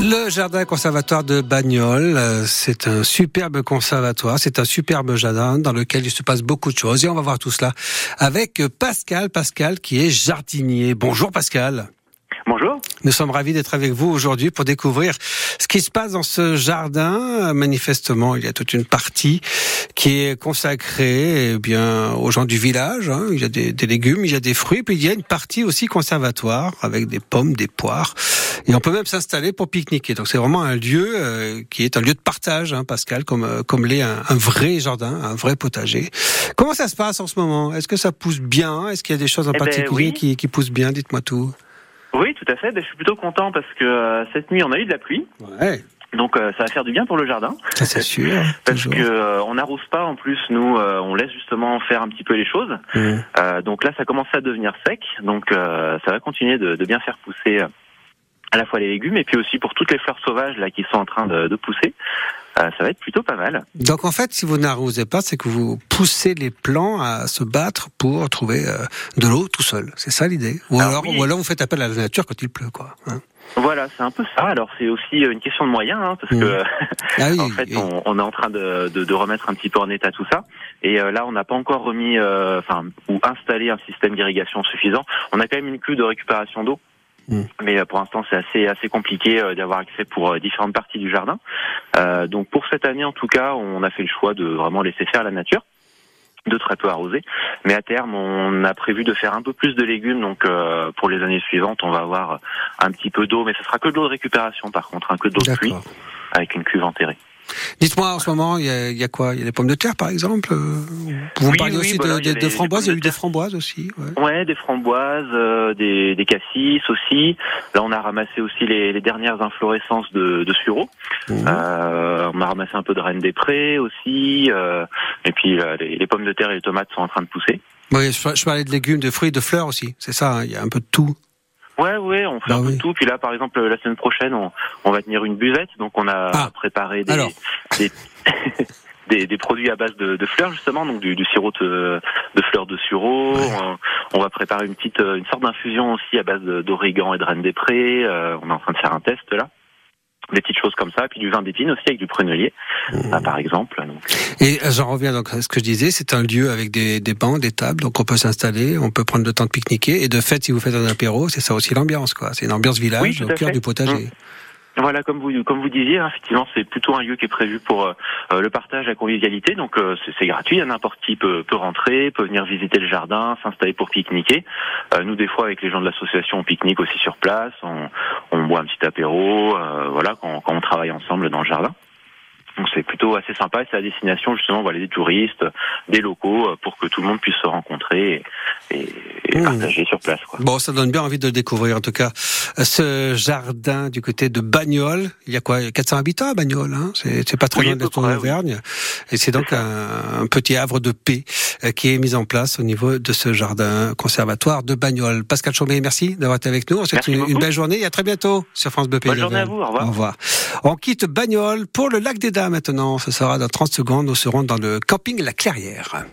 Le jardin conservatoire de Bagnols, euh, c'est un superbe conservatoire, c'est un superbe jardin dans lequel il se passe beaucoup de choses et on va voir tout cela avec Pascal, Pascal qui est jardinier. Bonjour Pascal. Bonjour. Nous sommes ravis d'être avec vous aujourd'hui pour découvrir ce qui se passe dans ce jardin. Manifestement, il y a toute une partie qui est consacrée eh bien aux gens du village. Hein. Il y a des, des, légumes, il y a des fruits, puis il y a une partie aussi conservatoire avec des pommes, des poires. Et on peut même s'installer pour pique-niquer. Donc c'est vraiment un lieu euh, qui est un lieu de partage, hein, Pascal, comme euh, comme l'est un, un, vrai jardin, un vrai potager. Comment ça se passe en ce moment? Est-ce que ça pousse bien? Est-ce qu'il y a des choses en Eh ben, particulier oui. qui, qui poussent bien? Dites-moi tout. Oui, tout à fait. Ben, je suis plutôt content parce que euh, cette nuit, on a eu de la pluie. Ouais, Donc euh, ça va faire du bien pour le jardin. ça c'est sûr. Parce toujours. que euh, on n'arrose pas en plus, nous, euh, on laisse justement faire un petit peu les choses. Mmh. Euh, donc là, ça commence à devenir sec. Donc euh, ça va continuer de, de bien faire pousser euh, à la fois les légumes et puis aussi pour toutes les fleurs sauvages là qui sont en train de, de pousser. Euh, ça va être plutôt pas mal. Donc en fait, si vous n'arrosez pas, c'est que vous poussez les plants à se battre pour trouver euh, de l'eau tout seul. C'est ça l'idée? Ou Alors, alors, oui. ou alors vous faites appel à la nature quand il pleut, quoi. hein. Voilà, c'est un peu ça. Alors c'est aussi euh, une question de moyens, hein, parce Mmh. que Ah oui, En fait, on, on est en train de, de, de remettre un petit peu en état tout ça. Et euh, là, on n'a pas encore remis, euh, enfin, ou installé un système d'irrigation suffisant. On a quand même une cuve de récupération d'eau. Mm. Mais euh, pour l'instant, c'est assez assez compliqué euh, d'avoir accès pour euh, différentes parties du jardin. Euh, donc pour cette année, en tout cas, on a fait le choix de vraiment laisser faire la nature, de très peu arroser. Mais à terme, on a prévu de faire un peu plus de légumes. Donc euh, pour les années suivantes, on va avoir un petit peu d'eau, mais ce sera que de l'eau de récupération par contre, un que de l'eau de pluie avec une cuve enterrée. Dites-moi en ce moment, il y a, il y a quoi? Il y a des pommes de terre, par exemple. euh, Vous Oui, parliez oui, aussi bah de, là, il y a de- de les- les framboises. Il y a eu de des framboises aussi. Ouais. Ouais, des framboises, euh, des, des cassis aussi. Là, on a ramassé aussi les, les dernières inflorescences de, de sureau. Mhm. Euh, on a ramassé un peu de reine des prés aussi. euh, et puis euh, les, les pommes de terre et les tomates sont en train de pousser. Oui, je, je parlais de légumes, de fruits, de fleurs aussi. C'est ça. hein, il y a un peu de tout. Ouais, ouais, on fait Bah un peu oui. tout. Puis là, par exemple, la semaine prochaine, on, on va tenir une buvette. Donc, on a Ah, préparé des, des, des, des produits à base de, de fleurs, justement. Donc, du, du sirop de, de fleurs de sureau. On, on va préparer une petite, euh, une sorte d'infusion aussi à base d'origan et de reine des prés. Euh, on est en train de faire un test là. Des petites choses comme ça. Puis du vin d'épine aussi avec du prunelier, ah, par exemple. Donc, Et euh, j'en reviens donc à ce que je disais, c'est un lieu avec des, des bancs, des tables, donc on peut s'installer, on peut prendre le temps de pique-niquer. Et de fait, si vous faites un apéro, c'est ça aussi l'ambiance, quoi. C'est une ambiance village Oui, au cœur fait. du potager. Voilà, comme vous comme vous disiez, hein, effectivement, c'est plutôt un lieu qui est prévu pour euh, euh, le partage, la convivialité. Donc euh, c'est- c'est gratuit, n'importe qui peut, peut rentrer, peut venir visiter le jardin, s'installer pour pique-niquer. Euh, nous, des fois, avec les gens de l'association, on pique-nique aussi sur place, on, on boit un petit apéro, euh, voilà, quand, quand on travaille ensemble dans le jardin. Donc c'est plutôt assez sympa et c'est la destination justement voilà, des touristes, des locaux, euh, pour que tout le monde puisse se rencontrer et, et- et Mmh. partager sur place. Quoi. Bon, ça donne bien envie de le découvrir, en tout cas. Ce jardin du côté de Bagnols, il y a quoi? 400 habitants à Bagnols, hein? C'est, c'est pas très Oui, loin de la près, oui. Auvergne. Et c'est donc un, un petit havre de paix euh, qui est mis en place au niveau de ce jardin conservatoire de Bagnols. Pascal Chaumet, merci d'avoir été avec nous. On vous souhaite Merci une, une belle journée et à très bientôt sur France Bleu Pays Bonne journée à vous, au revoir. Au revoir. On quitte Bagnols pour le lac des Dames maintenant. Ce sera dans 30 secondes. Nous serons dans le camping La Clairière.